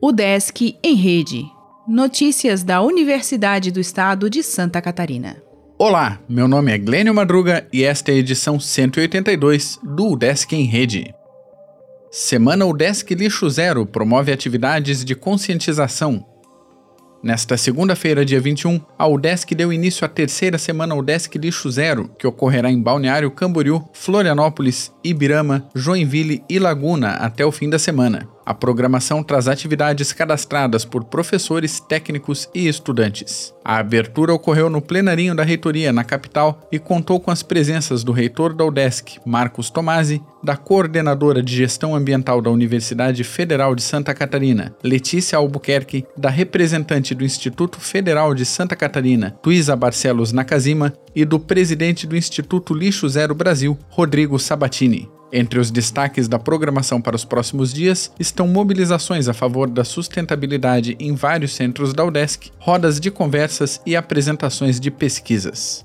O Desk em Rede. Notícias da Universidade do Estado de Santa Catarina. Olá, meu nome é Glênio Madruga e esta é a edição 182 do Desk em Rede. Semana UDESC Lixo Zero promove atividades de conscientização Nesta segunda-feira, dia 21, a UDESC deu início à terceira semana UDESC Lixo Zero, que ocorrerá em Balneário Camboriú, Florianópolis, Ibirama, Joinville e Laguna até o fim da semana. A programação traz atividades cadastradas por professores, técnicos e estudantes. A abertura ocorreu no plenarinho da reitoria na capital e contou com as presenças do reitor da UDESC, Marcos Tomasi, da coordenadora de gestão ambiental da Universidade Federal de Santa Catarina, Letícia Albuquerque, da representante do Instituto Federal de Santa Catarina, Tuísa Barcelos Nakazima, e do presidente do Instituto Lixo Zero Brasil, Rodrigo Sabatini. Entre os destaques da programação para os próximos dias estão mobilizações a favor da sustentabilidade em vários centros da UDESC, rodas de conversas e apresentações de pesquisas.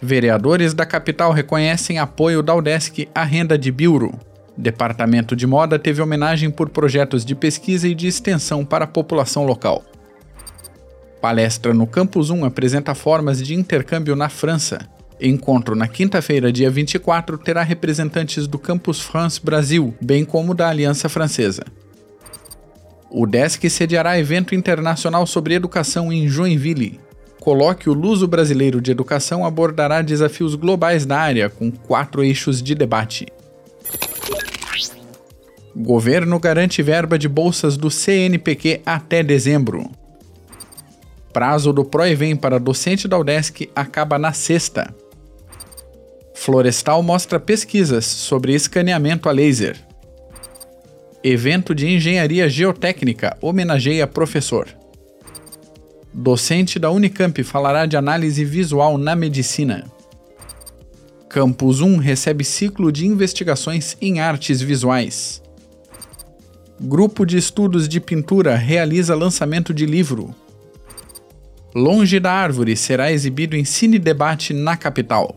Vereadores da capital reconhecem apoio da UDESC à renda de Biuro. Departamento de Moda teve homenagem por projetos de pesquisa e de extensão para a população local. Palestra no Campus 1 apresenta formas de intercâmbio na França. Encontro na quinta-feira, dia 24, terá representantes do Campus France Brasil, bem como da Aliança Francesa. O DESC sediará evento internacional sobre educação em Joinville. Colóquio Luso Brasileiro de Educação abordará desafios globais da área, com quatro eixos de debate. Governo garante verba de bolsas do CNPq até dezembro. Prazo do Proevem para docente da UDESC acaba na sexta. Florestal mostra pesquisas sobre escaneamento a laser. Evento de engenharia geotécnica homenageia professor. Docente da Unicamp falará de análise visual na medicina. Campus 1 recebe ciclo de investigações em artes visuais. Grupo de Estudos de Pintura realiza lançamento de livro. Longe da Árvore será exibido em Cine Debate na capital.